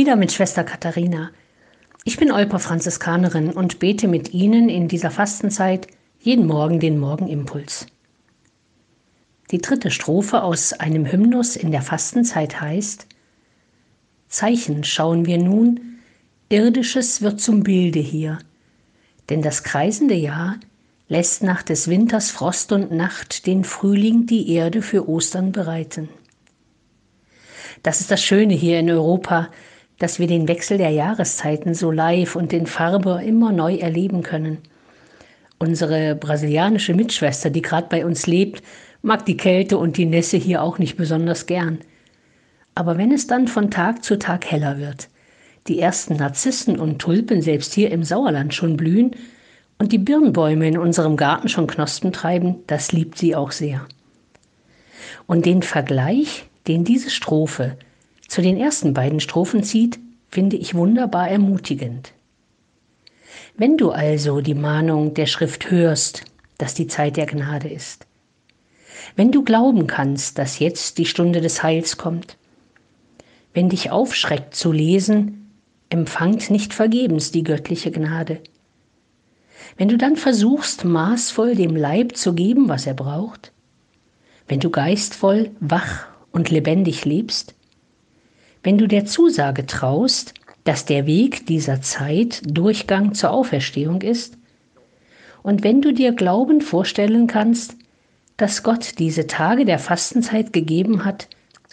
Wieder mit Schwester Katharina. Ich bin Olper Franziskanerin und bete mit Ihnen in dieser Fastenzeit jeden Morgen den Morgenimpuls. Die dritte Strophe aus einem Hymnus in der Fastenzeit heißt Zeichen schauen wir nun, irdisches wird zum Bilde hier, denn das kreisende Jahr lässt nach des Winters Frost und Nacht den Frühling die Erde für Ostern bereiten. Das ist das Schöne hier in Europa, dass wir den Wechsel der Jahreszeiten so live und in Farbe immer neu erleben können. Unsere brasilianische Mitschwester, die gerade bei uns lebt, mag die Kälte und die Nässe hier auch nicht besonders gern. Aber wenn es dann von Tag zu Tag heller wird, die ersten Narzissen und Tulpen selbst hier im Sauerland schon blühen und die Birnbäume in unserem Garten schon Knospen treiben, das liebt sie auch sehr. Und den Vergleich, den diese Strophe zu den ersten beiden Strophen zieht, finde ich wunderbar ermutigend. Wenn du also die Mahnung der Schrift hörst, dass die Zeit der Gnade ist, wenn du glauben kannst, dass jetzt die Stunde des Heils kommt, wenn dich aufschreckt zu lesen, empfangt nicht vergebens die göttliche Gnade. Wenn du dann versuchst, maßvoll dem Leib zu geben, was er braucht, wenn du geistvoll, wach und lebendig lebst, wenn du der Zusage traust, dass der Weg dieser Zeit Durchgang zur Auferstehung ist, und wenn du dir glaubend vorstellen kannst, dass Gott diese Tage der Fastenzeit gegeben hat,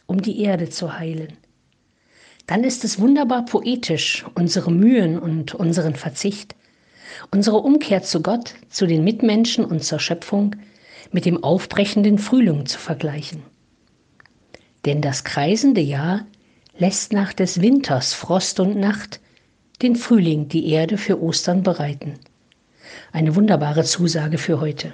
um die Erde zu heilen, dann ist es wunderbar poetisch, unsere Mühen und unseren Verzicht, unsere Umkehr zu Gott, zu den Mitmenschen und zur Schöpfung mit dem aufbrechenden Frühling zu vergleichen. Denn das kreisende Jahr lässt nach des Winters Frost und Nacht den Frühling die Erde für Ostern bereiten. Eine wunderbare Zusage für heute.